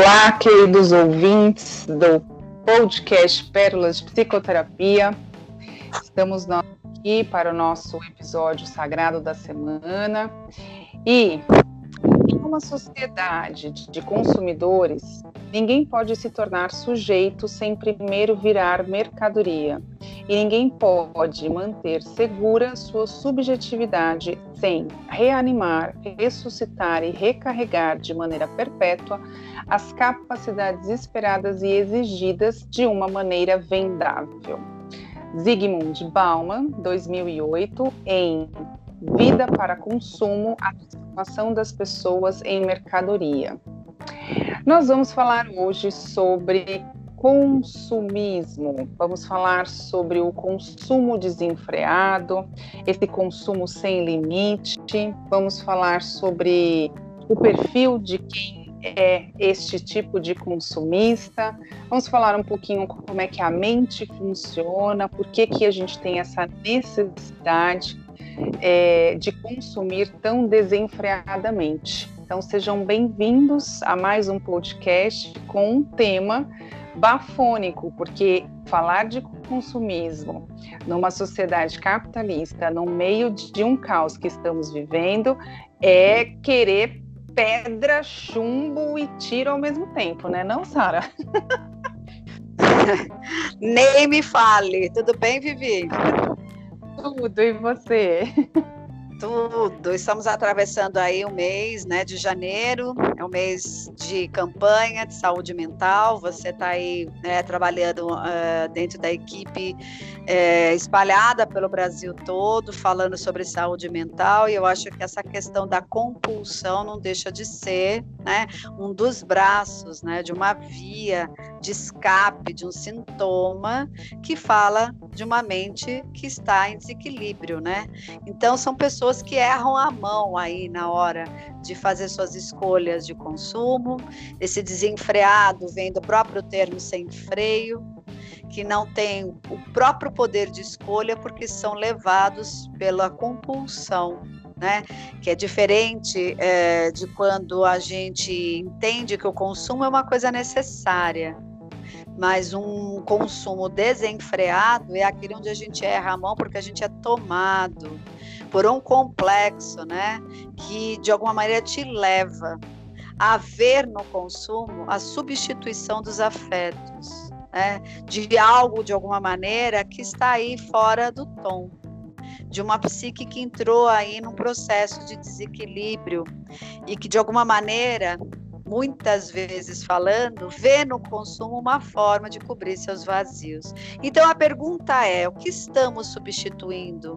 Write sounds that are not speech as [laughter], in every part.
Olá, queridos ouvintes do podcast Pérolas de Psicoterapia. Estamos aqui para o nosso episódio sagrado da semana. E em uma sociedade de consumidores, ninguém pode se tornar sujeito sem primeiro virar mercadoria. E ninguém pode manter segura sua subjetividade sem reanimar, ressuscitar e recarregar de maneira perpétua as capacidades esperadas e exigidas de uma maneira vendável. Zygmunt Bauman, 2008, em Vida para Consumo: A Transformação das Pessoas em Mercadoria. Nós vamos falar hoje sobre consumismo. Vamos falar sobre o consumo desenfreado, esse consumo sem limite. Vamos falar sobre o perfil de quem é este tipo de consumista. Vamos falar um pouquinho como é que a mente funciona, por que, que a gente tem essa necessidade é, de consumir tão desenfreadamente. Então, sejam bem-vindos a mais um podcast com um tema bafônico, porque falar de consumismo numa sociedade capitalista, no meio de um caos que estamos vivendo, é querer pedra, chumbo e tiro ao mesmo tempo, né? Não, Sara? [laughs] Nem me fale. Tudo bem, Vivi? Tudo, e você? Tudo. Estamos atravessando aí o mês né, de janeiro, é um mês de campanha de saúde mental. Você está aí né, trabalhando uh, dentro da equipe uh, espalhada pelo Brasil todo, falando sobre saúde mental, e eu acho que essa questão da compulsão não deixa de ser né, um dos braços né, de uma via de escape, de um sintoma que fala de uma mente que está em desequilíbrio, né? Então são pessoas que erram a mão aí na hora de fazer suas escolhas de consumo. Esse desenfreado vem do próprio termo sem freio, que não tem o próprio poder de escolha porque são levados pela compulsão. Né? Que é diferente é, de quando a gente entende que o consumo é uma coisa necessária mas um consumo desenfreado é aquele onde a gente erra a mão porque a gente é tomado por um complexo, né, que de alguma maneira te leva a ver no consumo a substituição dos afetos, né, de algo de alguma maneira que está aí fora do tom, de uma psique que entrou aí num processo de desequilíbrio e que de alguma maneira muitas vezes falando, vê no consumo uma forma de cobrir seus vazios. Então a pergunta é: o que estamos substituindo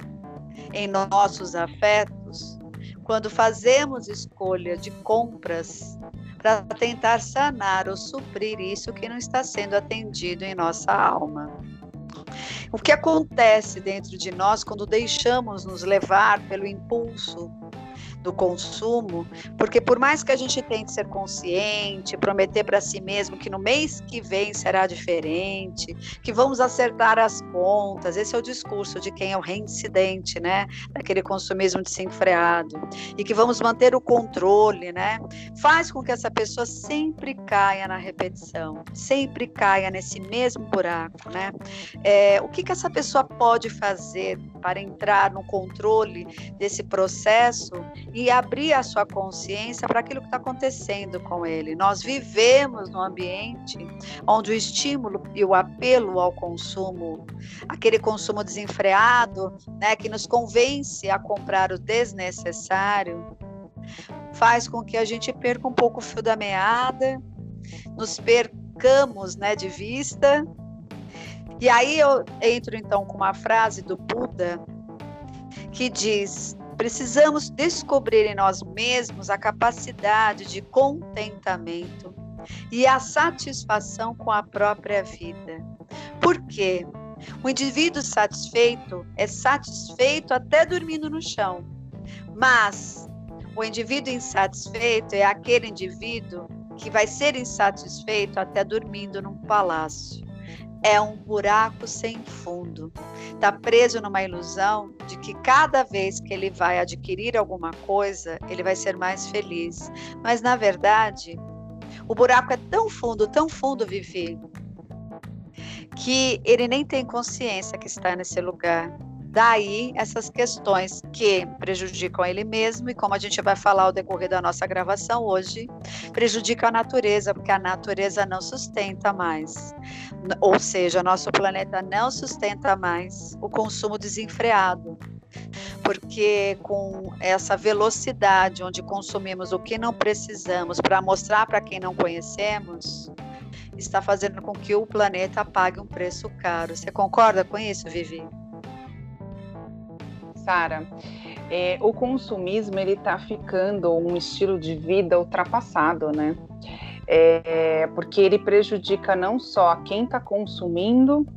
em nossos afetos quando fazemos escolha de compras para tentar sanar ou suprir isso que não está sendo atendido em nossa alma. O que acontece dentro de nós quando deixamos nos levar pelo impulso do consumo, porque por mais que a gente tente ser consciente, prometer para si mesmo que no mês que vem será diferente, que vamos acertar as contas, esse é o discurso de quem é o reincidente, né, daquele consumismo desenfreado, e que vamos manter o controle, né, faz com que essa pessoa sempre caia na repetição, sempre caia nesse mesmo buraco, né. É, o que que essa pessoa pode fazer para entrar no controle desse processo e abrir a sua consciência para aquilo que está acontecendo com ele. Nós vivemos num ambiente onde o estímulo e o apelo ao consumo, aquele consumo desenfreado, né, que nos convence a comprar o desnecessário, faz com que a gente perca um pouco o fio da meada, nos percamos né, de vista. E aí eu entro então com uma frase do Buda que diz: Precisamos descobrir em nós mesmos a capacidade de contentamento e a satisfação com a própria vida. Por quê? O indivíduo satisfeito é satisfeito até dormindo no chão. Mas o indivíduo insatisfeito é aquele indivíduo que vai ser insatisfeito até dormindo num palácio é um buraco sem fundo. Está preso numa ilusão de que cada vez que ele vai adquirir alguma coisa, ele vai ser mais feliz. Mas, na verdade, O buraco é tão fundo, tão fundo, Vivi, que ele nem tem consciência que está nesse lugar. Daí essas questões que prejudicam ele mesmo e como a gente vai falar ao decorrer da nossa gravação hoje, prejudicam a natureza, porque a natureza não sustenta mais. Ou seja, nosso planeta não sustenta mais o consumo desenfreado. Porque com essa velocidade onde consumimos o que não precisamos para mostrar para quem não conhecemos, está fazendo com que o planeta pague um preço caro. Você concorda com isso, Vivi? Sara, é, o consumismo ele está ficando um estilo de vida ultrapassado, né? É, porque ele prejudica não só quem está consumindo,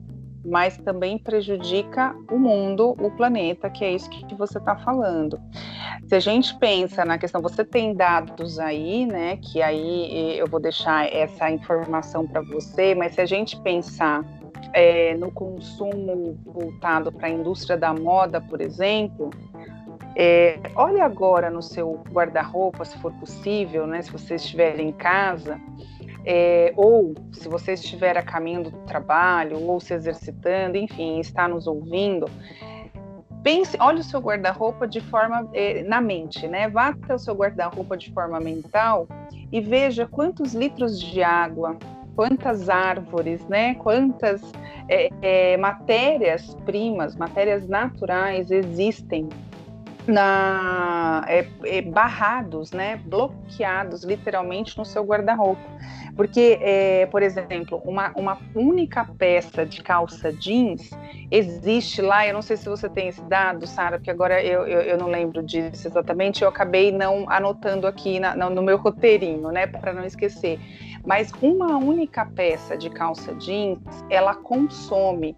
mas também prejudica o mundo, o planeta, que é isso que você está falando. Se a gente pensa na questão, você tem dados aí, né? Que aí eu vou deixar essa informação para você, mas se a gente pensar é, no consumo voltado para a indústria da moda, por exemplo, é, olhe agora no seu guarda-roupa, se for possível, né, se você estiver em casa, é, ou se você estiver a caminho do trabalho, ou se exercitando, enfim, está nos ouvindo, pense, olhe o seu guarda-roupa de forma é, na mente, né? Vá até o seu guarda-roupa de forma mental e veja quantos litros de água, quantas árvores, né? Quantas é, é, matérias primas, matérias naturais existem na é, é, barrados, né, bloqueados literalmente no seu guarda-roupa, porque, é, por exemplo, uma, uma única peça de calça jeans existe lá. Eu não sei se você tem esse dado, Sara, porque agora eu, eu, eu, não lembro disso exatamente. Eu acabei não anotando aqui na, no meu roteirinho, né, para não esquecer. Mas uma única peça de calça jeans, ela consome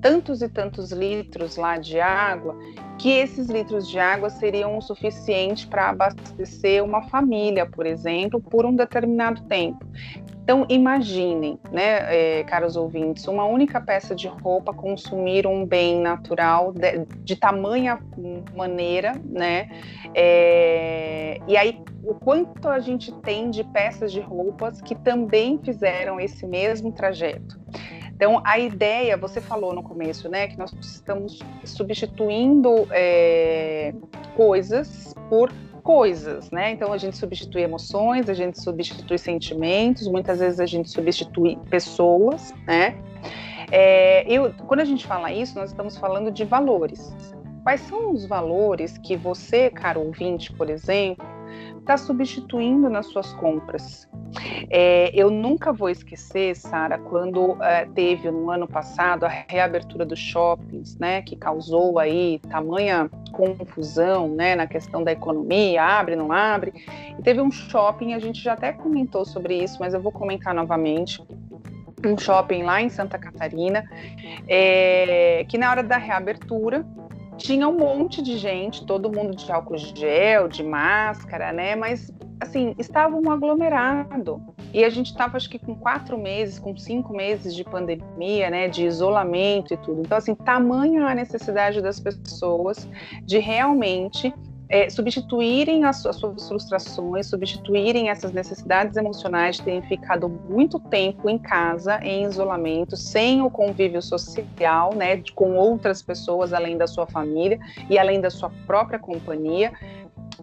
tantos e tantos litros lá de água que esses litros de água seriam o suficiente para abastecer uma família, por exemplo, por um determinado tempo. Então, imaginem, né, é, caros ouvintes, uma única peça de roupa consumir um bem natural de, de tamanha maneira, né? É, e aí, o quanto a gente tem de peças de roupas que também fizeram esse mesmo trajeto. Então, a ideia, você falou no começo, né, que nós estamos substituindo é, coisas por coisas, né? Então, a gente substitui emoções, a gente substitui sentimentos, muitas vezes a gente substitui pessoas, né? É, eu, quando a gente fala isso, nós estamos falando de valores. Quais são os valores que você, caro ouvinte, por exemplo, está substituindo nas suas compras. É, eu nunca vou esquecer, Sara, quando é, teve no ano passado a reabertura dos shoppings, né, que causou aí tamanha confusão, né, na questão da economia, abre, não abre. E teve um shopping, a gente já até comentou sobre isso, mas eu vou comentar novamente um shopping lá em Santa Catarina, é, que na hora da reabertura tinha um monte de gente, todo mundo de álcool gel, de máscara, né? Mas assim, estava um aglomerado. E a gente estava, acho que, com quatro meses, com cinco meses de pandemia, né, de isolamento e tudo. Então, assim, tamanha a necessidade das pessoas de realmente é, substituírem as, as, suas frustrações, substituírem essas necessidades emocionais de terem ficado muito tempo em casa, em isolamento, sem o convívio social, né, com outras pessoas além da sua família e além da sua própria companhia.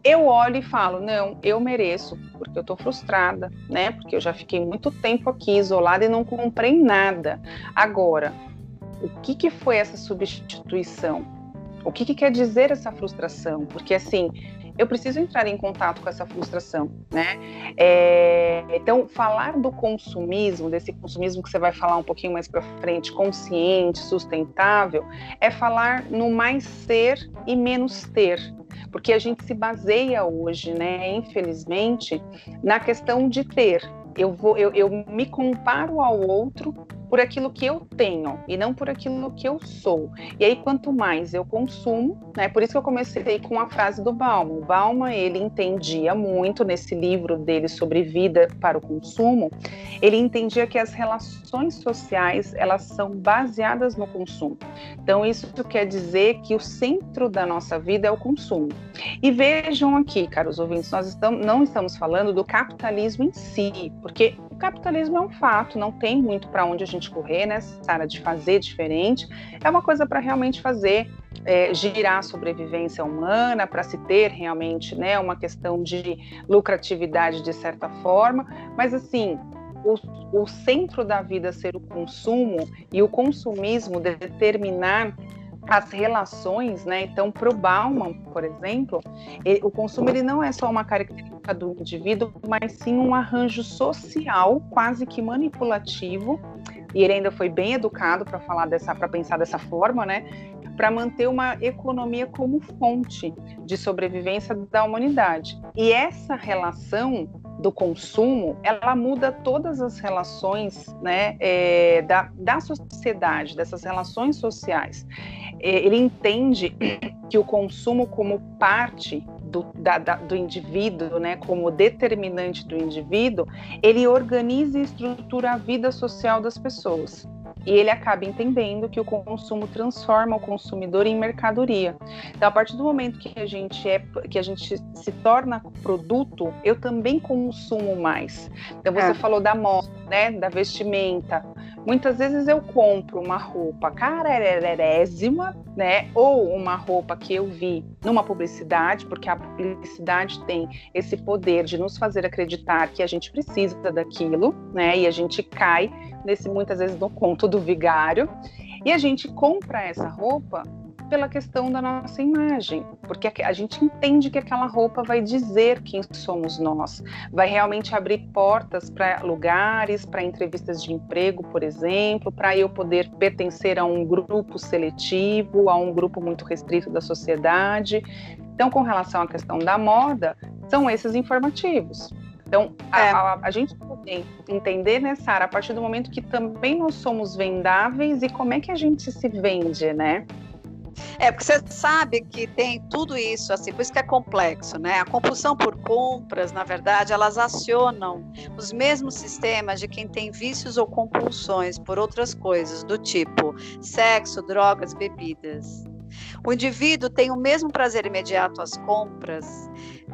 Eu olho e falo, não, eu mereço, porque eu estou frustrada, né? Porque eu já fiquei muito tempo aqui isolada e não comprei nada. Agora, o que, que foi essa substituição? O que, que quer dizer essa frustração? Porque assim, eu preciso entrar em contato com essa frustração, né? É, então, falar do consumismo, desse consumismo que você vai falar um pouquinho mais para frente, consciente, sustentável, é falar no mais ser e menos ter, porque a gente se baseia hoje, né, infelizmente, na questão de ter. Eu, vou, eu, eu me comparo ao outro por aquilo que eu tenho e não por aquilo que eu sou. E aí, quanto mais eu consumo, né? Por isso que eu comecei com a frase do Bauman. O Bauman, ele entendia muito nesse livro dele sobre vida para o consumo, ele entendia que as relações sociais, elas são baseadas no consumo. Então, isso quer dizer que o centro da nossa vida é o consumo. E vejam aqui, caros ouvintes, nós estamos, não estamos falando do capitalismo em si, porque o capitalismo é um fato, não tem muito para onde a gente correr né, área de fazer diferente. É uma coisa para realmente fazer é, girar a sobrevivência humana, para se ter realmente né, uma questão de lucratividade de certa forma, mas assim. O, o centro da vida ser o consumo e o consumismo determinar as relações, né? Então, para o Bauman, por exemplo, ele, o consumo ele não é só uma característica do indivíduo, mas sim um arranjo social, quase que manipulativo. E ele ainda foi bem educado para falar dessa, para pensar dessa forma, né? Para manter uma economia como fonte de sobrevivência da humanidade. E essa relação do consumo, ela muda todas as relações né, é, da, da sociedade, dessas relações sociais. É, ele entende que o consumo como parte do, da, da, do indivíduo, né, como determinante do indivíduo, ele organiza e estrutura a vida social das pessoas e ele acaba entendendo que o consumo transforma o consumidor em mercadoria. Então, a partir do momento que a gente é, que a gente se torna produto, eu também consumo mais. Então, você é. falou da moda, né, da vestimenta. Muitas vezes eu compro uma roupa carerérésima, né, ou uma roupa que eu vi numa publicidade, porque a publicidade tem esse poder de nos fazer acreditar que a gente precisa daquilo, né, e a gente cai nesse muitas vezes no conto do vigário, e a gente compra essa roupa pela questão da nossa imagem, porque a gente entende que aquela roupa vai dizer quem somos nós, vai realmente abrir portas para lugares, para entrevistas de emprego, por exemplo, para eu poder pertencer a um grupo seletivo, a um grupo muito restrito da sociedade. Então, com relação à questão da moda, são esses informativos. Então, a, é. a, a, gente poder entender, né, Sara, a partir do momento que também nós somos vendáveis e como é que a gente se vende, né? É, porque você sabe que tem tudo isso, assim, por isso que é complexo, né? A compulsão por compras, na verdade, elas acionam os mesmos sistemas de quem tem vícios ou compulsões por outras coisas, do tipo sexo, drogas, bebidas. O indivíduo tem o mesmo prazer imediato às compras,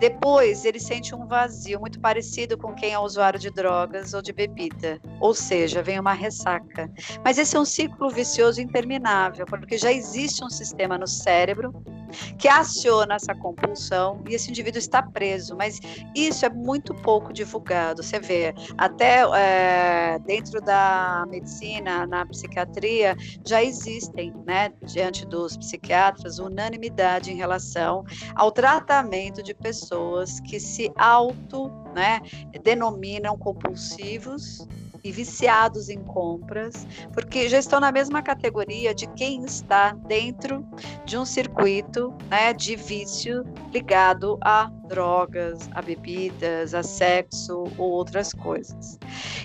depois ele sente um vazio muito parecido com quem é usuário de drogas ou de bebida, ou seja, vem uma ressaca. Mas esse é um ciclo vicioso interminável, porque já existe um sistema no cérebro que aciona essa compulsão e esse indivíduo está preso. Mas isso é muito pouco divulgado. Você vê, até é, dentro da medicina, na psiquiatria, já existem, né, diante dos psiquiatras, unanimidade em relação ao tratamento de pessoas que se auto, né, denominam compulsivos e viciados em compras, porque já estão na mesma categoria de quem está dentro de um circuito né, de vício ligado a drogas, a bebidas, a sexo ou outras coisas.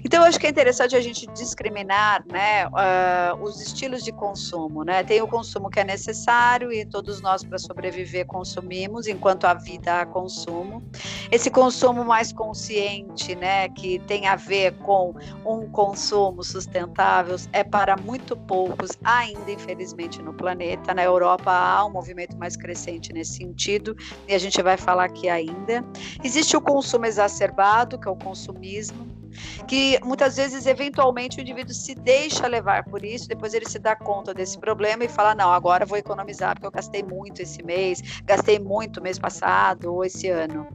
Então, eu acho que é interessante a gente discriminar né, uh, os estilos de consumo. Né? Tem o consumo que é necessário e todos nós, para sobreviver, consumimos, enquanto a vida há consumo. Esse consumo mais consciente, né, que tem a ver com um consumo sustentável, é para muito poucos, ainda infelizmente, no planeta. Na Europa há um movimento mais crescente nesse sentido, e a gente vai falar aqui ainda. Existe o consumo exacerbado, que é o consumismo, que muitas vezes, eventualmente, o indivíduo se deixa levar por isso, depois ele se dá conta desse problema e fala: não, agora vou economizar, porque eu gastei muito esse mês, gastei muito mês passado ou esse ano.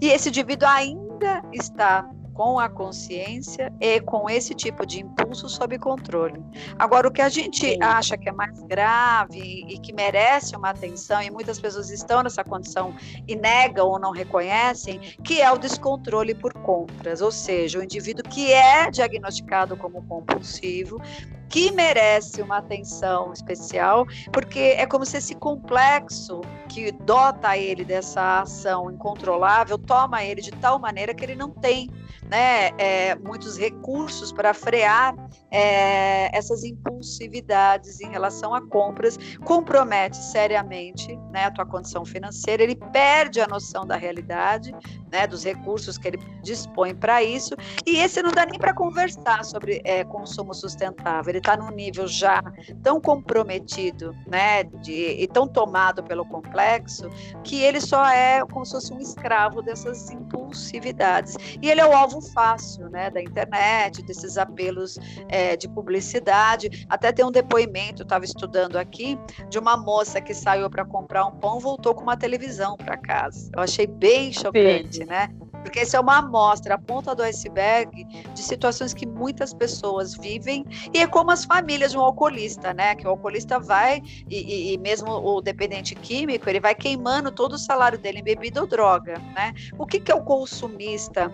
E esse indivíduo ainda está com a consciência e com esse tipo de impulso sob controle. Agora, o que a gente Sim. acha que é mais grave e que merece uma atenção, e muitas pessoas estão nessa condição e negam ou não reconhecem, que é o descontrole por compras, ou seja, o indivíduo que é diagnosticado como compulsivo que merece uma atenção especial, porque é como se esse complexo que dota ele dessa ação incontrolável toma ele de tal maneira que ele não tem né, é, muitos recursos para frear é, essas impulsividades em relação a compras, compromete seriamente né, a tua condição financeira, ele perde a noção da realidade, né, dos recursos que ele dispõe para isso, e esse não dá nem para conversar sobre é, consumo sustentável, ele está num nível já tão comprometido né, de, e tão tomado pelo complexo, que ele só é como se fosse um escravo dessas impulsividades. E ele é o alvo fácil né, da internet, desses apelos é, de publicidade. Até tem um depoimento, estava estudando aqui, de uma moça que saiu para comprar um pão, voltou com uma televisão para casa. Eu achei bem chocante, Sim. né? Porque isso é uma amostra, a ponta do iceberg de situações que muitas pessoas vivem e é como as famílias de um alcoolista, né? Que o alcoolista vai e, e, e mesmo o dependente químico, ele vai queimando todo o salário dele em bebida ou droga, né? O que, que é o consumista?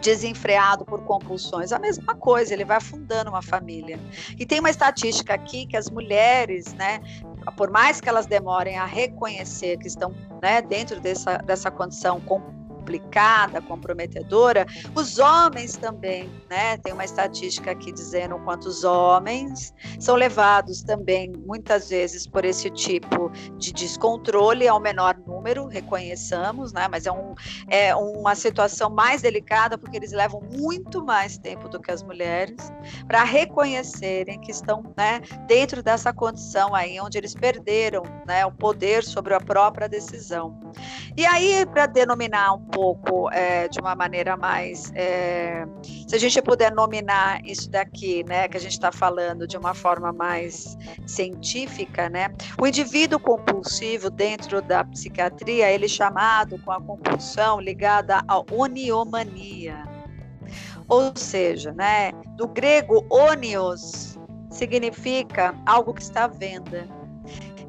Desenfreado por compulsões, a mesma coisa, ele vai afundando uma família. E tem uma estatística aqui que as mulheres, né, por mais que elas demorem a reconhecer que estão né, dentro dessa, dessa condição com complicada, comprometedora, os homens também, né? Tem uma estatística aqui dizendo quantos homens são levados também, muitas vezes, por esse tipo de descontrole, ao menor número, reconheçamos, né? Mas é, um, é uma situação mais delicada, porque eles levam muito mais tempo do que as mulheres para reconhecerem que estão né, dentro dessa condição aí, onde eles perderam né, o poder sobre a própria decisão. E aí, para denominar um pouco é, de uma maneira mais. É, se a gente puder nominar isso daqui, né, que a gente está falando de uma forma mais científica, né, o indivíduo compulsivo dentro da psiquiatria, ele é chamado com a compulsão ligada à oniomania. Ou seja, né, do grego onios significa algo que está à venda.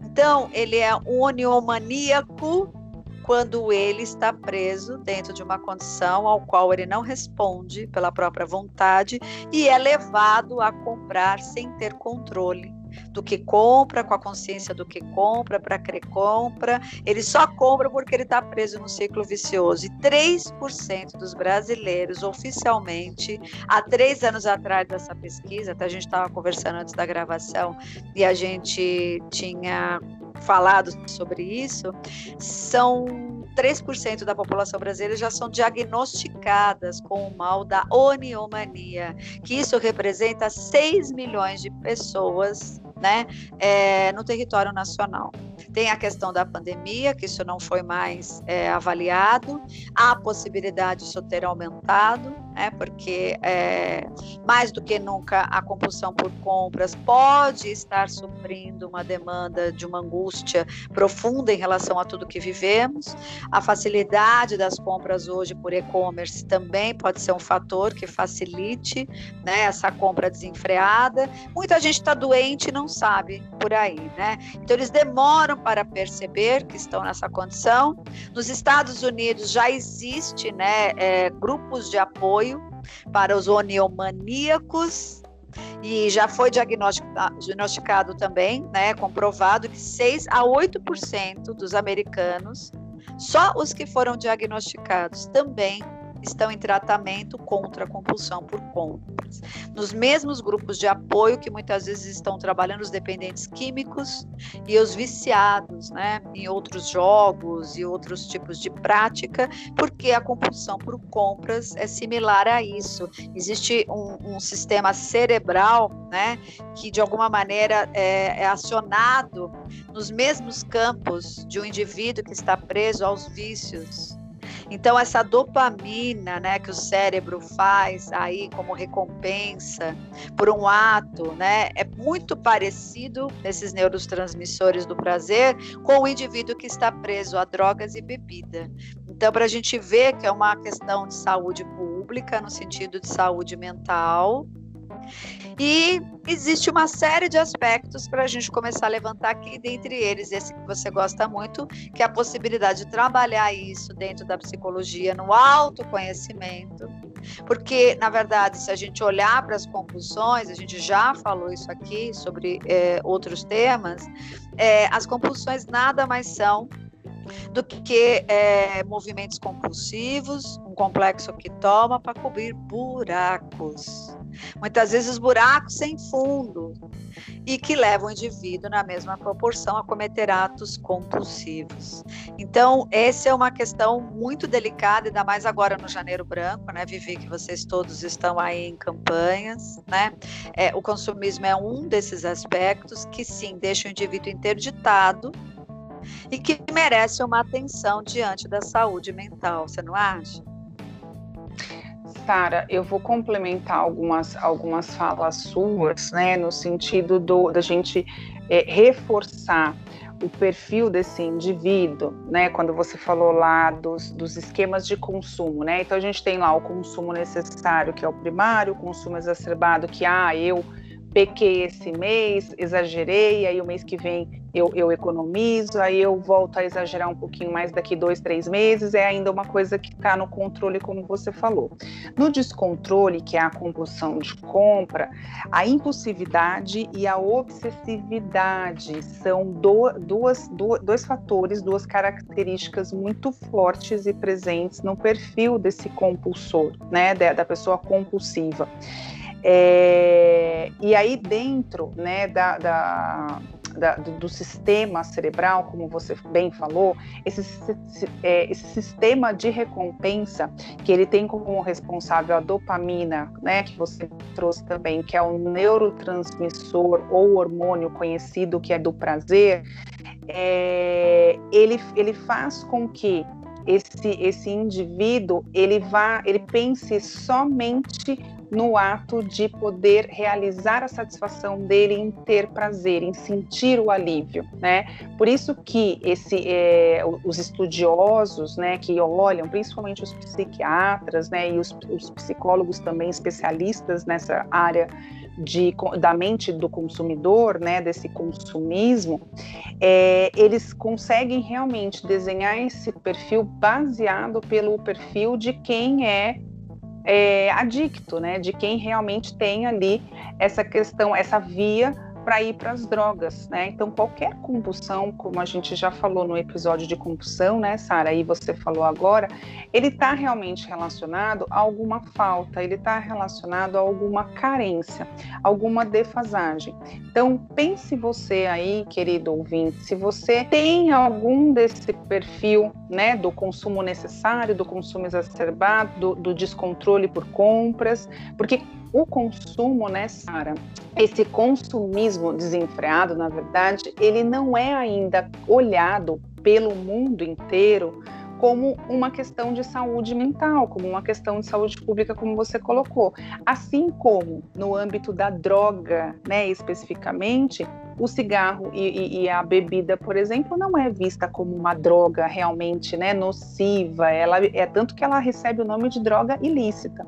Então, ele é um oniomaníaco quando ele está preso dentro de uma condição ao qual ele não responde pela própria vontade e é levado a comprar sem ter controle do que compra, com a consciência do que compra, para que compra. Ele só compra porque ele está preso no ciclo vicioso. E 3% dos brasileiros, oficialmente, há três anos atrás dessa pesquisa, até a gente estava conversando antes da gravação, e a gente tinha falado sobre isso, são 3% da população brasileira já são diagnosticadas com o mal da oniomania, que isso representa 6 milhões de pessoas né, é, no território nacional. Tem a questão da pandemia, que isso não foi mais é, avaliado, há a possibilidade disso ter aumentado, né, porque é, mais do que nunca a compulsão por compras pode estar suprindo uma demanda de uma angústia profunda em relação a tudo que vivemos. A facilidade das compras hoje por e-commerce também pode ser um fator que facilite né, essa compra desenfreada. Muita gente está doente e não sabe por aí, né? Então eles demoram para perceber que estão nessa condição. Nos Estados Unidos já existe, né, é, grupos de apoio para os oniomaníacos e já foi diagnosticado, também, né, comprovado que 6 a 8% dos americanos, só os que foram diagnosticados também estão em tratamento contra a compulsão por compras. Nos mesmos grupos de apoio que muitas vezes estão trabalhando os dependentes químicos e os viciados, né, em outros jogos e outros tipos de prática, porque a compulsão por compras é similar a isso. Existe um, um sistema cerebral, né, que de alguma maneira é, é acionado nos mesmos campos de um indivíduo que está preso aos vícios então essa dopamina, né, que o cérebro faz aí como recompensa por um ato, né, é muito parecido nesses neurotransmissores do prazer com o indivíduo que está preso a drogas e bebida. Então para a gente ver que é uma questão de saúde pública no sentido de saúde mental, E existe uma série de aspectos para a gente começar a levantar aqui, dentre eles esse que você gosta muito, que é a possibilidade de trabalhar isso dentro da psicologia, no autoconhecimento. Porque, na verdade, se a gente olhar para as compulsões, a gente já falou isso aqui sobre é, outros temas, é, as compulsões nada mais são do que é, movimentos compulsivos, um complexo que toma para cobrir buracos. Muitas vezes buracos sem fundo e que levam o indivíduo na mesma proporção a cometer atos compulsivos. Então, essa é uma questão muito delicada, ainda mais agora no Janeiro Branco, né, Vivi, que vocês todos estão aí em campanhas, né? É, o consumismo é um desses aspectos que sim deixa o indivíduo interditado e que merece uma atenção diante da saúde mental, você não acha? Sara, eu vou complementar algumas, algumas falas suas, né, no sentido do, da gente é, reforçar o perfil desse indivíduo, né? Quando você falou lá dos, dos esquemas de consumo, né? Então a gente tem lá o consumo necessário, que é o primário, o consumo exacerbado, que ah, eu pequei esse mês, exagerei, aí o mês que vem eu, eu economizo, aí eu volto a exagerar um pouquinho mais daqui dois, três meses, é ainda uma coisa que está no controle, como você falou. No descontrole, que é a compulsão de compra, a impulsividade e a obsessividade são do, duas, do, dois fatores, duas características muito fortes e presentes no perfil desse compulsor, né, da, da pessoa compulsiva. É, e aí dentro né, da, da, da, do sistema cerebral, como você bem falou, esse, é, esse sistema de recompensa que ele tem como responsável a dopamina, né, que você trouxe também, que é o neurotransmissor ou hormônio conhecido que é do prazer, é, ele, ele faz com que esse, esse indivíduo ele vá, ele pense somente no ato de poder realizar a satisfação dele em ter prazer, em sentir o alívio, né? Por isso que esse, é, os estudiosos, né, que olham, principalmente os psiquiatras, né, e os, os psicólogos também especialistas nessa área de, da mente do consumidor, né, desse consumismo, é, eles conseguem realmente desenhar esse perfil baseado pelo perfil de quem é é, adicto, né? De quem realmente tem ali essa questão, essa via para ir para as drogas, né? Então qualquer compulsão, como a gente já falou no episódio de compulsão, né, Sara, e você falou agora, ele está realmente relacionado a alguma falta, ele está relacionado a alguma carência, alguma defasagem. Então pense você aí, querido ouvinte, se você tem algum desse perfil, né, do consumo necessário, do consumo exacerbado, do, do descontrole por compras, porque o consumo, né, Sara? Esse consumismo desenfreado, na verdade, ele não é ainda olhado pelo mundo inteiro como uma questão de saúde mental, como uma questão de saúde pública, como você colocou. Assim como no âmbito da droga, né, especificamente, o cigarro e, e, e, a bebida, por exemplo, não é vista como uma droga realmente né, nociva, ela é tanto que ela recebe o nome de droga ilícita.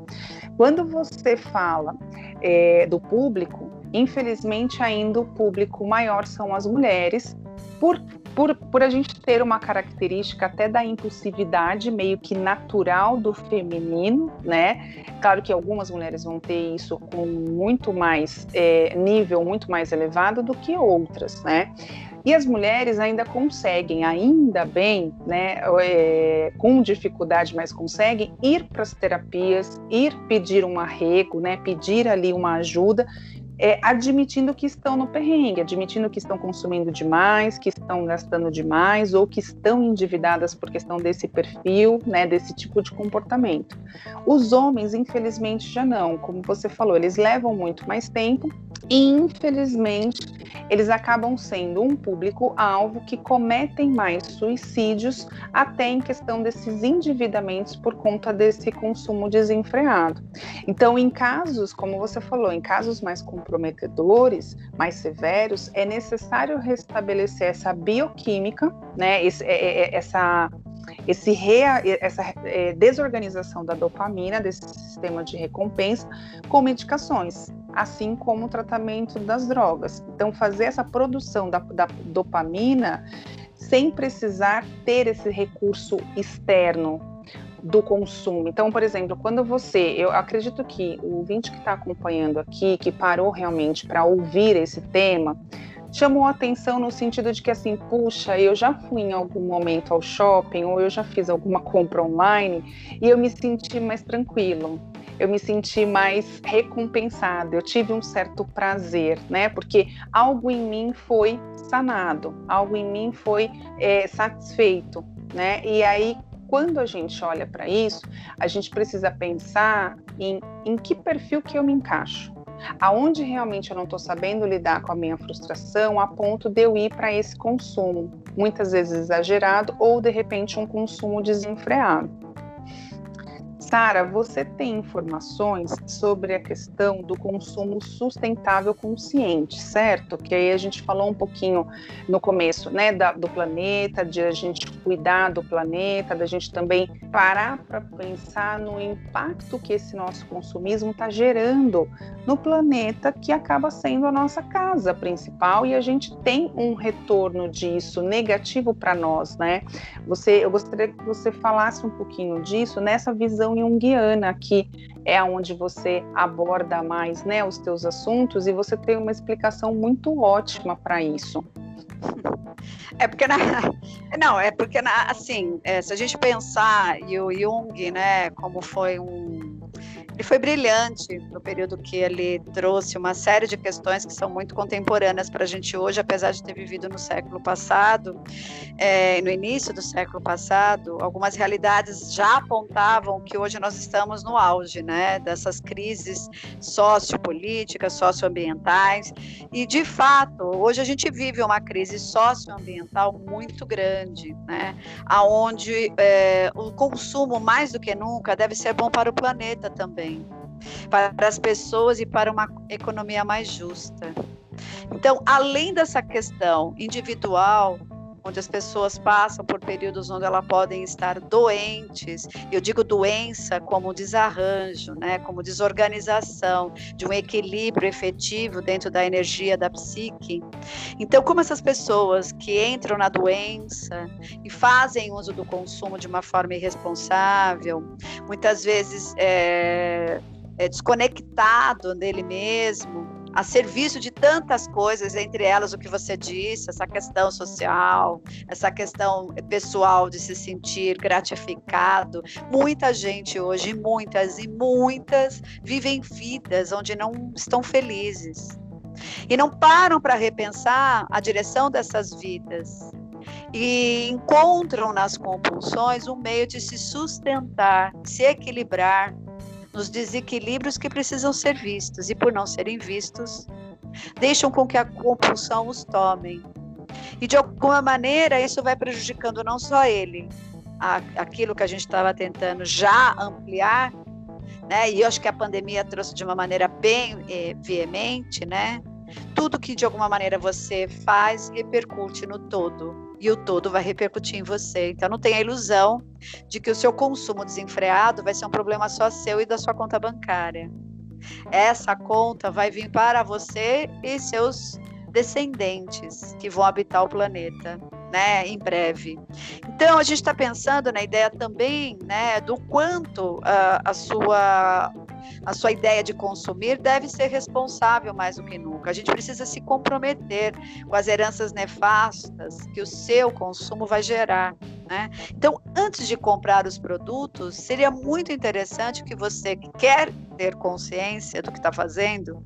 Quando você fala é, do público, infelizmente ainda o público maior são as mulheres, por por, por a gente ter uma característica até da impulsividade meio que natural do feminino, né? Claro que algumas mulheres vão ter isso com muito mais é, nível, muito mais elevado do que outras, né? E as mulheres ainda conseguem, ainda bem, né, é, com dificuldade, mas conseguem ir para as terapias, ir pedir um arrego, né, pedir ali uma ajuda é, admitindo que estão no perrengue, admitindo que estão consumindo demais, que estão gastando demais ou que estão endividadas por questão desse perfil, né, desse tipo de comportamento. Os homens, infelizmente, já não. Como você falou, eles levam muito mais tempo e, infelizmente, eles acabam sendo um público-alvo que cometem mais suicídios, até em questão desses endividamentos por conta desse consumo desenfreado. Então, em casos, como você falou, em casos mais comprometedores, mais severos, é necessário restabelecer essa bioquímica, né, esse, é, é, é, essa esse rea, essa desorganização da dopamina, desse sistema de recompensa, com medicações. assim como o tratamento das drogas. Então, fazer essa produção da, da dopamina sem precisar ter esse recurso externo do consumo. Então, por exemplo, quando você, eu acredito que o ouvinte que está acompanhando aqui, que parou realmente para ouvir esse tema, chamou atenção no sentido de que assim, puxa, eu já fui em algum momento ao shopping ou eu já fiz alguma compra online e eu me senti mais tranquilo. Eu me senti mais recompensada, eu tive um certo prazer, né? Porque algo em mim foi sanado, algo em mim foi é, satisfeito, né? E aí, quando a gente olha para isso, a gente precisa pensar em, em que perfil que eu me encaixo aonde realmente eu não estou sabendo lidar com a minha frustração a ponto de eu ir para esse consumo, muitas vezes exagerado ou de repente um consumo desenfreado. Sara, você tem informações sobre a questão do consumo sustentável consciente, certo? Que aí a gente falou um pouquinho no começo, né, da, do planeta, de a gente cuidar do planeta, da gente também parar para pensar no impacto que esse nosso consumismo está gerando no planeta, que acaba sendo a nossa casa principal e a gente tem um retorno disso negativo para nós, né? Você, eu gostaria que você falasse um pouquinho disso nessa visão junguiana, que é onde você aborda mais né, os teus assuntos, e você tem uma explicação muito ótima para isso. [laughs] É porque na, [laughs] não é porque na, assim é, se a gente pensar e o Jung né como foi um ele foi brilhante no período que ele trouxe uma série de questões que são muito contemporâneas para a gente hoje, apesar de ter vivido no século passado, é, no início do século passado, algumas realidades já apontavam que hoje nós estamos no auge, né, dessas crises sociopolíticas, socioambientais, e de fato, hoje a gente vive uma crise socioambiental muito grande, né, aonde é, o consumo mais do que nunca deve ser bom para o planeta também para as pessoas e para uma economia mais justa. Então, além dessa questão individual, onde as pessoas passam por períodos onde elas podem estar doentes. Eu digo doença como desarranjo, né, como desorganização de um equilíbrio efetivo dentro da energia da psique. Então, como essas pessoas que entram na doença e fazem uso do consumo de uma forma irresponsável, muitas vezes é, é desconectado dele mesmo, a serviço de tantas coisas, entre elas o que você disse, essa questão social, essa questão pessoal de se sentir gratificado. Muita gente hoje, muitas e muitas, vivem vidas onde não estão felizes e não param para repensar a direção dessas vidas e encontram nas compulsões um meio de se sustentar, se equilibrar nos desequilíbrios que precisam ser vistos e, por não serem vistos, deixam com que a compulsão os tomem. E de alguma maneira isso vai prejudicando não só ele, a, aquilo que a gente estava tentando já ampliar, né? E eu acho que a pandemia trouxe de uma maneira bem eh, veemente, né? Tudo que de alguma maneira você faz repercute no todo e o todo vai repercutir em você. Então não tenha ilusão de que o seu consumo desenfreado vai ser um problema só seu e da sua conta bancária. Essa conta vai vir para você e seus descendentes que vão habitar o planeta, né, em breve. Então a gente está pensando na ideia também, né, do quanto uh, a sua a sua ideia de consumir deve ser responsável mais do que nunca. A gente precisa se comprometer com as heranças nefastas que o seu consumo vai gerar. Né? Então, antes de comprar os produtos, seria muito interessante que você que quer ter consciência do que está fazendo,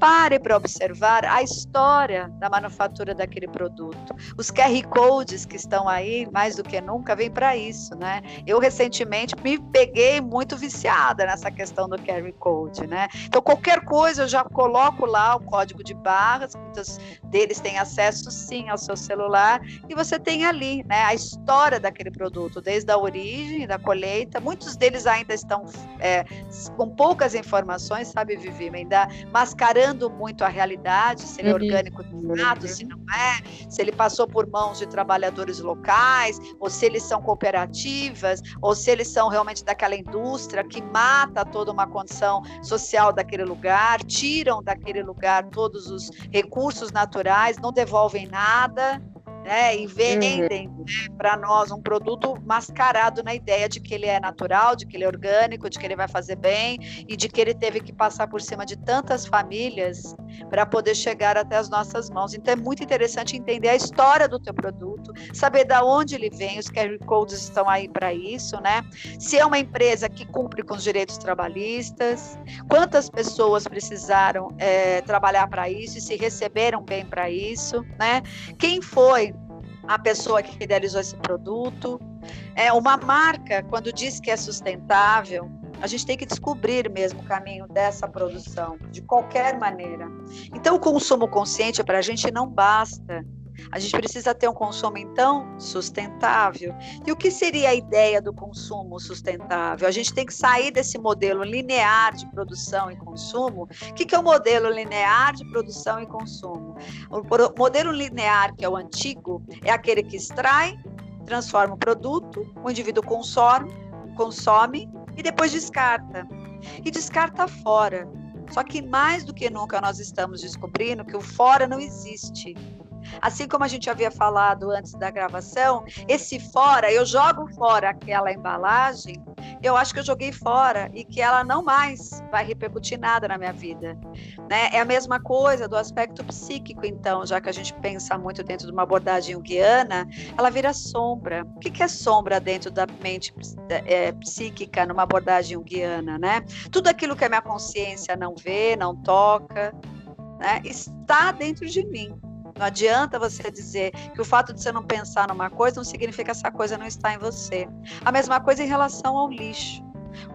pare para observar a história da manufatura daquele produto. Os QR codes que estão aí, mais do que nunca, vêm para isso, né? Eu recentemente me peguei muito viciada nessa questão do QR Code, né? Então, qualquer coisa eu já coloco lá o código de barras, muitos deles têm acesso sim ao seu celular e você tem ali, né, a história daquele produto, desde a origem, da colheita. Muitos deles ainda estão é, com poucas informações, sabe, Vivi, ainda mascarando muito a realidade, se ele é uhum. orgânico de fato, se não é, se ele passou por mãos de trabalhadores locais, ou se eles são cooperativas, ou se eles são realmente daquela indústria que mata toda uma condição social daquele lugar, tiram daquele lugar todos os recursos naturais, não devolvem nada né? E vendem uhum. né, para nós um produto mascarado na ideia de que ele é natural, de que ele é orgânico, de que ele vai fazer bem e de que ele teve que passar por cima de tantas famílias para poder chegar até as nossas mãos. Então é muito interessante entender a história do teu produto, saber da onde ele vem, os QR codes estão aí para isso, né? Se é uma empresa que cumpre com os direitos trabalhistas, quantas pessoas precisaram é, trabalhar para isso e se receberam bem para isso, né? Quem foi a pessoa que idealizou esse produto. É uma marca, quando diz que é sustentável, a gente tem que descobrir mesmo o caminho dessa produção, de qualquer maneira. Então, o consumo consciente para a gente não basta. A gente precisa ter um consumo, então, sustentável. E o que seria a ideia do consumo sustentável? A gente tem que sair desse modelo linear de produção e consumo. O que é o modelo linear de produção e consumo? O modelo linear, que é o antigo, é aquele que extrai, transforma o produto, o indivíduo consome, consome e depois descarta. E descarta fora. Só que mais do que nunca nós estamos descobrindo que o fora não existe. Assim como a gente havia falado antes da gravação, esse fora, eu jogo fora aquela embalagem, eu acho que eu joguei fora e que ela não mais vai repercutir nada na minha vida. Né? É a mesma coisa do aspecto psíquico, então, já que a gente pensa muito dentro de uma abordagem junguiana, ela vira sombra. O que é sombra dentro da mente é, psíquica numa abordagem junguiana? Né? Tudo aquilo que a minha consciência não vê, não toca, né? está dentro de mim. Não adianta você dizer que o fato de você não pensar numa coisa não significa que essa coisa não está em você. A mesma coisa em relação ao lixo.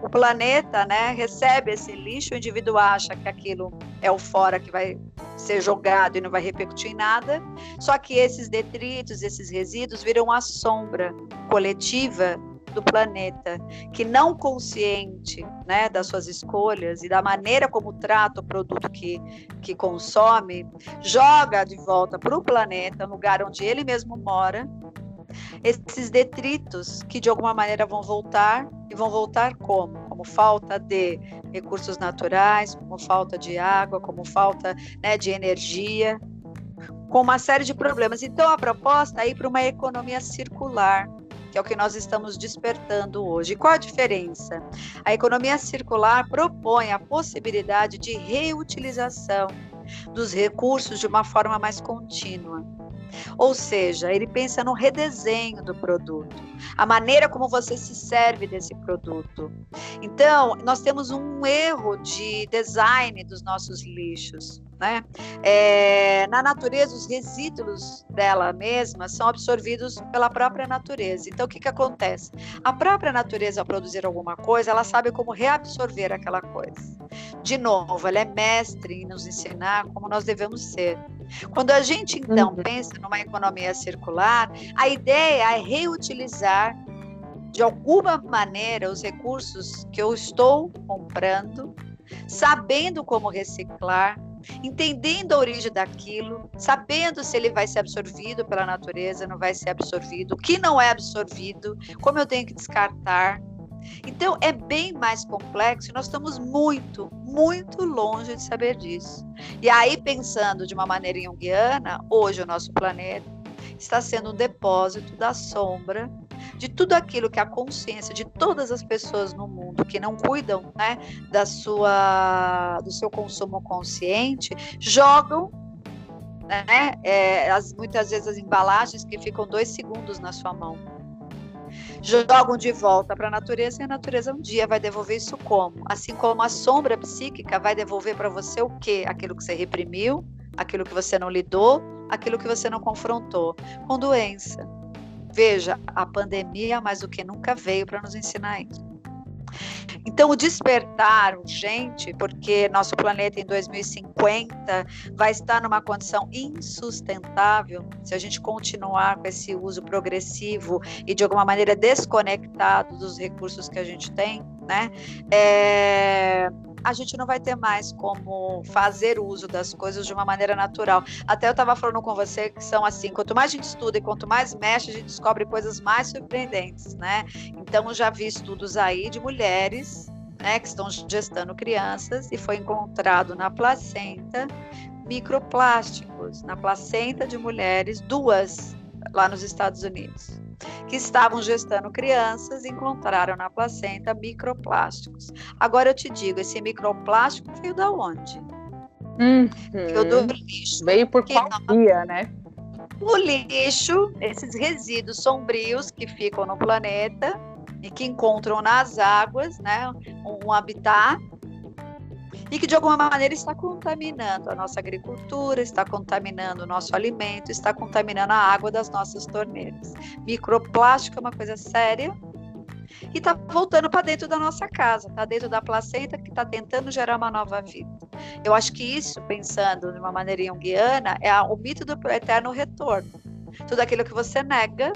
O planeta, né, recebe esse lixo, o indivíduo acha que aquilo é o fora que vai ser jogado e não vai repercutir em nada. Só que esses detritos, esses resíduos viram a sombra coletiva do planeta, que não consciente né, das suas escolhas e da maneira como trata o produto que, que consome, joga de volta para o planeta, no lugar onde ele mesmo mora, esses detritos que de alguma maneira vão voltar e vão voltar como? Como falta de recursos naturais, como falta de água, como falta né, de energia, com uma série de problemas. Então a proposta é ir para uma economia circular, que é o que nós estamos despertando hoje. qual a diferença? A economia circular propõe a possibilidade de reutilização dos recursos de uma forma mais contínua. Ou seja, ele pensa no redesenho do produto, a maneira como você se serve desse produto. Então, nós temos um erro de design dos nossos lixos. Né? É, na natureza, os resíduos dela mesma são absorvidos pela própria natureza. Então, o que, que acontece? A própria natureza, ao produzir alguma coisa, ela sabe como reabsorver aquela coisa. De novo, ela é mestre em nos ensinar como nós devemos ser. Quando a gente, então, uhum. pensa numa economia circular, a ideia é reutilizar de alguma maneira os recursos que eu estou comprando, sabendo como reciclar, entendendo a origem daquilo, sabendo se ele vai ser absorvido pela natureza, não vai ser absorvido, o que não é absorvido, como eu tenho que descartar. Então é bem mais complexo e nós estamos muito, muito longe de saber disso. E aí, pensando de uma maneira junguiana, hoje o nosso planeta está sendo um depósito da sombra de tudo aquilo que a consciência de todas as pessoas no mundo que não cuidam né, da sua, do seu consumo consciente jogam né, é, as, muitas vezes as embalagens que ficam dois segundos na sua mão. Jogam de volta para a natureza e a natureza um dia vai devolver isso como? Assim como a sombra psíquica vai devolver para você o quê? Aquilo que você reprimiu, aquilo que você não lidou, aquilo que você não confrontou, com doença. Veja, a pandemia mais do que nunca veio para nos ensinar isso. Então, o despertar urgente, porque nosso planeta em 2050 vai estar numa condição insustentável se a gente continuar com esse uso progressivo e de alguma maneira desconectado dos recursos que a gente tem, né? É, a gente não vai ter mais como fazer uso das coisas de uma maneira natural. Até eu estava falando com você que são assim, quanto mais a gente estuda e quanto mais mexe, a gente descobre coisas mais surpreendentes, né? Então já vi estudos aí de mulheres, né, que estão gestando crianças e foi encontrado na placenta microplásticos, na placenta de mulheres, duas lá nos Estados Unidos que estavam gestando crianças encontraram na placenta microplásticos. Agora eu te digo, esse microplástico veio da onde? Uhum. Veio do lixo. Veio por qual via, né? O lixo, esses resíduos sombrios que ficam no planeta e que encontram nas águas, né, um habitat e que de alguma maneira está contaminando a nossa agricultura, está contaminando o nosso alimento, está contaminando a água das nossas torneiras. Microplástico é uma coisa séria e está voltando para dentro da nossa casa, está dentro da placenta que está tentando gerar uma nova vida. Eu acho que isso, pensando de uma maneira junguiana, é o mito do eterno retorno. Tudo aquilo que você nega,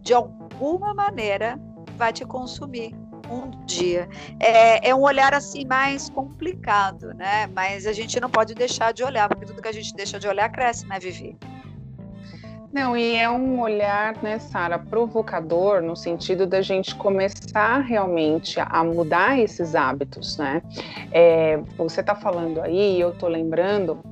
de alguma maneira, vai te consumir um dia. É, é um olhar assim mais complicado, né? Mas a gente não pode deixar de olhar, porque tudo que a gente deixa de olhar cresce, né, Vivi? Não, e é um olhar, né, Sara, provocador no sentido da gente começar realmente a mudar esses hábitos, né? É, você está falando aí, eu estou lembrando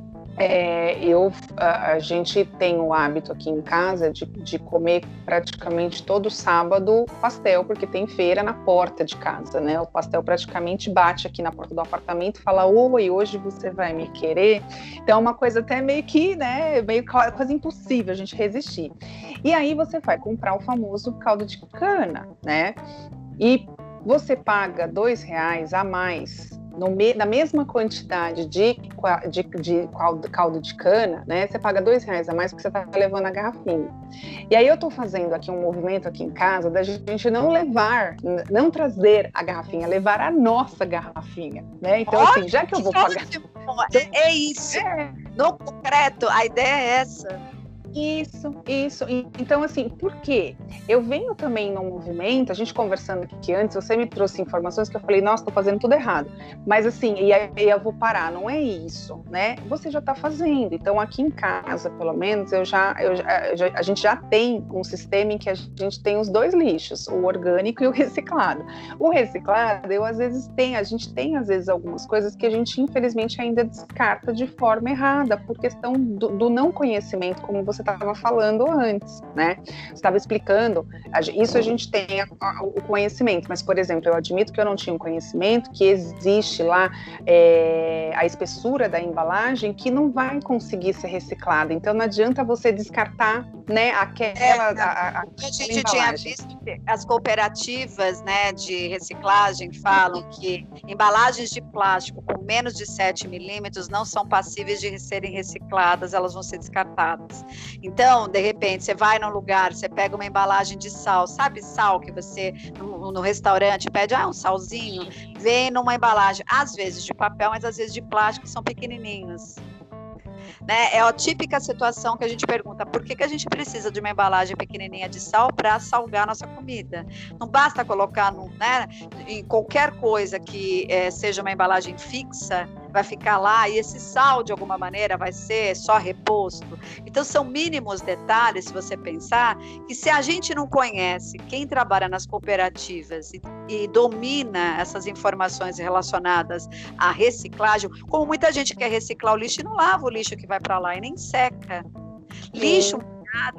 é, eu, a, a, gente tem o hábito aqui em casa de, de comer praticamente todo sábado pastel, porque tem feira na porta de casa, né? O pastel praticamente bate aqui na porta do apartamento e fala: Oi, hoje você vai me querer. Então é uma coisa até meio que, né? Meio quase impossível a gente resistir. E aí você vai comprar o famoso caldo de cana, né? E você paga dois reais a mais me, na mesma quantidade de, de, de caldo, de cana, né, você paga dois reais a mais porque você está levando a garrafinha. E aí eu estou fazendo aqui um movimento aqui em casa da gente não levar, não trazer a garrafinha, levar a nossa garrafinha, né? Então, assim, já que eu vou pagar... É, é isso. É. No concreto, a ideia é essa. Isso, isso. Então, assim, por quê? Eu venho também num movimento, a gente conversando aqui antes, você me trouxe informações que eu falei, nossa, tô fazendo tudo errado. Mas assim, e aí eu vou parar, não é isso, né? Você já tá fazendo. Então, aqui em casa, pelo menos, eu já, eu já, a gente já tem um sistema em que a gente tem os dois lixos, o orgânico e o [laughs] reciclado. O reciclado, eu às vezes tenho, a gente tem às vezes algumas coisas que a gente infelizmente ainda descarta de forma errada, por questão do, do não conhecimento, como você você estava falando antes, né? Você estava explicando, isso a gente tem o conhecimento, mas, por exemplo, eu admito que eu não tinha um conhecimento que existe lá é, a espessura da embalagem que não vai conseguir ser reciclada. Então, não adianta você descartar, né, aquela. É, a, a, a, gente tinha visto as cooperativas, né, de reciclagem falam que embalagens de plástico com menos de 7 milímetros não são passíveis de serem recicladas, elas vão ser descartadas. Então, de repente, você vai num lugar, você pega uma embalagem de sal, sabe sal que você no, no restaurante pede, ah, um salzinho, vem numa embalagem, às vezes de papel, mas às vezes de plástico, são pequenininhos. Né? É a típica situação que a gente pergunta: por que, que a gente precisa de uma embalagem pequenininha de sal para salgar nossa comida? Não basta colocar no, né, em qualquer coisa que é, seja uma embalagem fixa vai ficar lá e esse sal, de alguma maneira, vai ser só reposto. Então, são mínimos detalhes, se você pensar, que se a gente não conhece quem trabalha nas cooperativas e, e domina essas informações relacionadas à reciclagem, como muita gente quer reciclar o lixo e não lava o lixo que vai para lá e nem seca. Lixo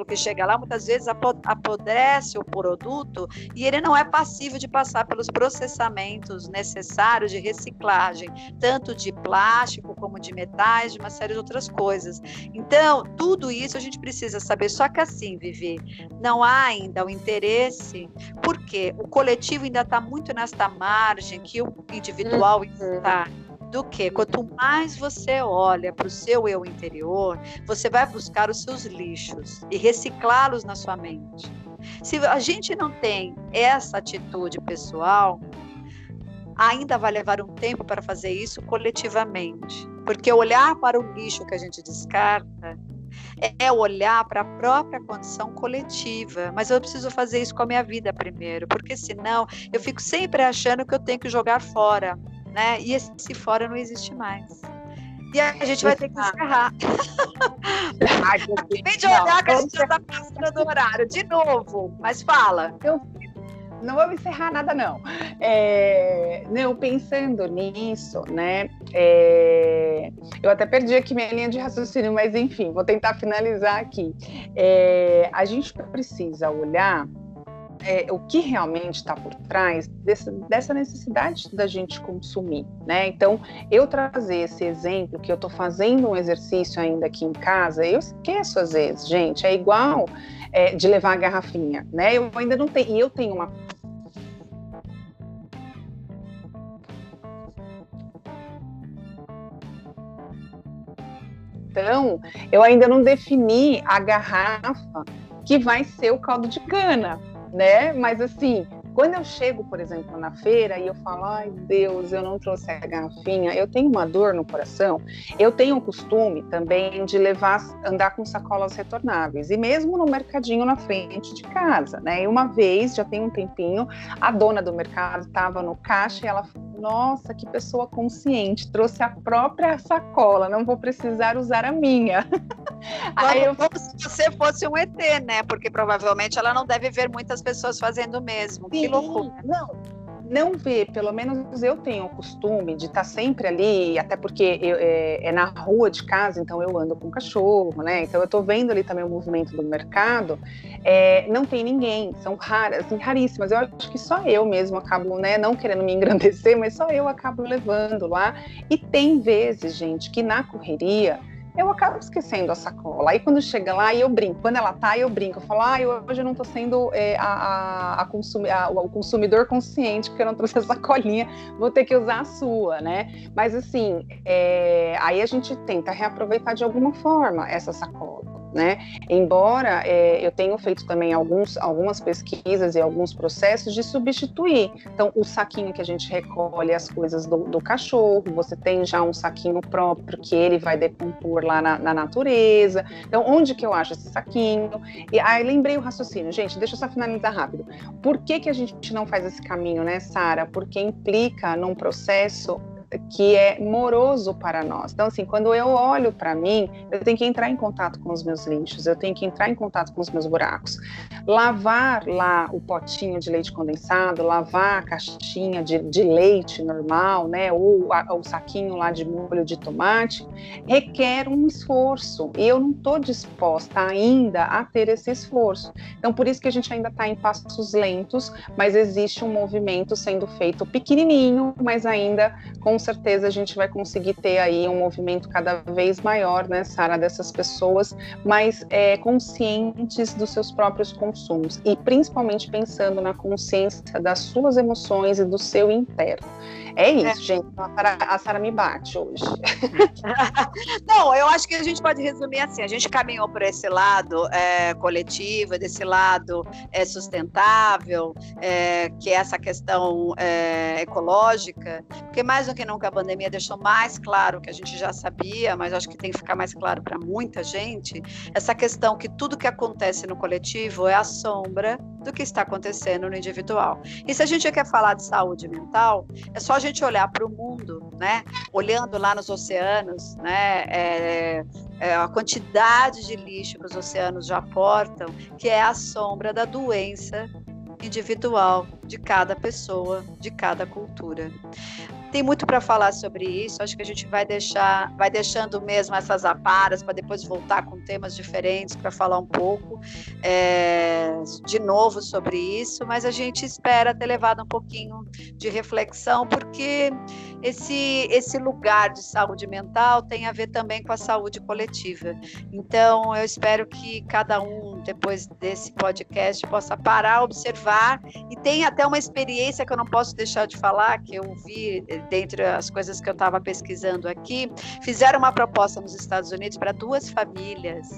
que chega lá, muitas vezes apodrece o produto e ele não é passível de passar pelos processamentos necessários de reciclagem, tanto de plástico como de metais, de uma série de outras coisas. Então, tudo isso a gente precisa saber. Só que assim, Vivi, não há ainda o interesse, porque o coletivo ainda está muito nesta margem que o individual uhum. Do que quanto mais você olha para o seu eu interior, você vai buscar os seus lixos e reciclá-los na sua mente. Se a gente não tem essa atitude pessoal, ainda vai levar um tempo para fazer isso coletivamente. Porque olhar para o lixo que a gente descarta é olhar para a própria condição coletiva. Mas eu preciso fazer isso com a minha vida primeiro, porque senão eu fico sempre achando que eu tenho que jogar fora, né? E esse fora não existe mais. E a gente vai ter que encerrar. [laughs] Acabei de olhar que a gente já está passando do horário. De novo, mas fala. Eu não vou encerrar nada, não. É, não, pensando nisso, né? É, eu até perdi aqui minha linha de raciocínio, mas enfim, vou tentar finalizar aqui. É, a gente precisa olhar é, o que realmente está por trás desse, dessa necessidade da gente consumir, né? Então, eu trazer esse exemplo que eu estou fazendo um exercício ainda aqui em casa, eu esqueço às vezes, gente, é igual é, de levar a garrafinha, né? Eu ainda não tenho, e eu tenho uma Então, eu ainda não defini a garrafa que vai ser o caldo de cana, né? Mas assim, quando eu chego, por exemplo, na feira e eu falo, ai Deus, eu não trouxe a garrafinha, eu tenho uma dor no coração. Eu tenho o costume também de levar, andar com sacolas retornáveis, e mesmo no mercadinho na frente de casa, né? E uma vez, já tem um tempinho, a dona do mercado estava no caixa e ela falou, nossa, que pessoa consciente, trouxe a própria sacola, não vou precisar usar a minha. [laughs] Aí eu... Como se você fosse um ET, né? Porque provavelmente ela não deve ver muitas pessoas fazendo o mesmo. Sim, que loucura. Não, não vê, pelo menos eu tenho o costume de estar sempre ali, até porque eu, é, é, na rua de casa, então eu ando com o cachorro, né? Então eu estou vendo ali também o movimento do mercado. É, não tem ninguém, são raras, assim, raríssimas. Eu acho que só eu mesmo acabo, né? Não querendo me engrandecer, mas só eu acabo levando lá. E tem vezes, gente, que na correria eu acabo esquecendo a sacola. Aí quando chega lá, eu brinco. Quando ela tá, eu brinco. Eu falo, ah, eu, hoje eu não tô sendo é, a, a, a, consumi a, o consumidor consciente, porque eu não trouxe a sacolinha, vou ter que usar a sua, né? Mas assim, é, aí a gente tenta reaproveitar de alguma forma essa sacola né? Embora é, eu tenha feito também alguns, algumas pesquisas e alguns processos de substituir. Então, o saquinho que a gente recolhe as coisas do, do cachorro, você tem já um saquinho próprio que ele vai decompor lá na, na, natureza. Então, onde que eu acho esse saquinho? E aí lembrei o raciocínio, gente, deixa eu só finalizar rápido. Por que, que a gente não faz esse caminho, né, Sara? Porque implica num processo que é moroso para nós. Então, assim, quando eu olho para mim, eu tenho que entrar em contato com os meus lixos, eu tenho que entrar em contato com os meus buracos. Lavar lá o potinho de leite condensado, lavar a caixinha de, de leite normal, né, ou a, o saquinho lá de molho de tomate, requer um esforço e eu não estou disposta ainda a ter esse esforço. Então, por isso que a gente ainda está em passos lentos, mas existe um movimento sendo feito pequenininho, mas ainda com certeza a gente vai conseguir ter aí um movimento cada vez maior, né, Sara, dessas pessoas mais é, conscientes dos seus próprios consumos e principalmente pensando na consciência das suas emoções e do seu interno. É isso, é. gente. A Sara me bate hoje. [laughs] Não, eu acho que a gente pode resumir assim: a gente caminhou por esse lado é, coletivo, desse lado é, sustentável, é, que é essa questão é, ecológica, porque mais do que nunca a pandemia deixou mais claro que a gente já sabia, mas acho que tem que ficar mais claro para muita gente, essa questão que tudo que acontece no coletivo é a sombra do que está acontecendo no individual. E se a gente quer falar de saúde mental, é só gente olhar para o mundo, né? Olhando lá nos oceanos, né? É, é a quantidade de lixo que os oceanos já aportam, que é a sombra da doença individual de cada pessoa, de cada cultura. Tem muito para falar sobre isso. Acho que a gente vai deixar, vai deixando mesmo essas aparas para depois voltar com temas diferentes para falar um pouco é, de novo sobre isso. Mas a gente espera ter levado um pouquinho de reflexão, porque esse esse lugar de saúde mental tem a ver também com a saúde coletiva. Então eu espero que cada um depois desse podcast possa parar, observar e tem até uma experiência que eu não posso deixar de falar que eu vi dentre as coisas que eu estava pesquisando aqui, fizeram uma proposta nos Estados Unidos para duas famílias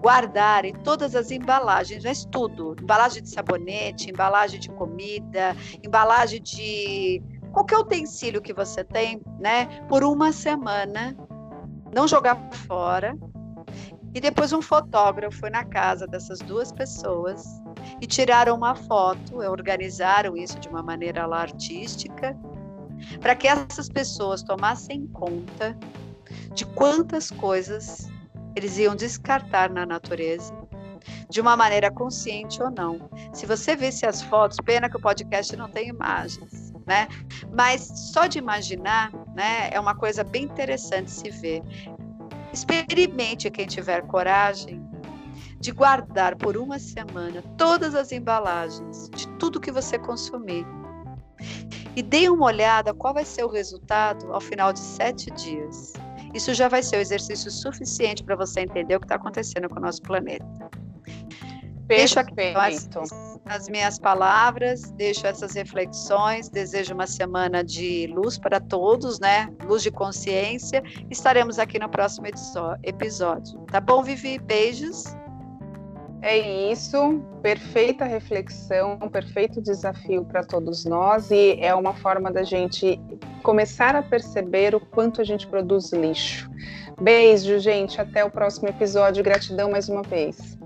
guardarem todas as embalagens, mas tudo, embalagem de sabonete, embalagem de comida, embalagem de qualquer utensílio que você tem, né, por uma semana, não jogar fora. E depois um fotógrafo foi na casa dessas duas pessoas e tiraram uma foto, organizaram isso de uma maneira lá artística, para que essas pessoas tomassem conta de quantas coisas eles iam descartar na natureza, de uma maneira consciente ou não. Se você visse as fotos, pena que o podcast não tem imagens, né? Mas só de imaginar, né, é uma coisa bem interessante se ver. Experimente quem tiver coragem de guardar por uma semana todas as embalagens de tudo que você consumir. E dê uma olhada qual vai ser o resultado ao final de sete dias. Isso já vai ser o um exercício suficiente para você entender o que está acontecendo com o nosso planeta. Perfeito. Deixo aqui as, as minhas palavras, deixo essas reflexões, desejo uma semana de luz para todos, né? Luz de consciência. Estaremos aqui no próximo episódio. Tá bom, Vivi? Beijos. É isso, perfeita reflexão, um perfeito desafio para todos nós e é uma forma da gente começar a perceber o quanto a gente produz lixo. Beijo, gente, até o próximo episódio. Gratidão mais uma vez.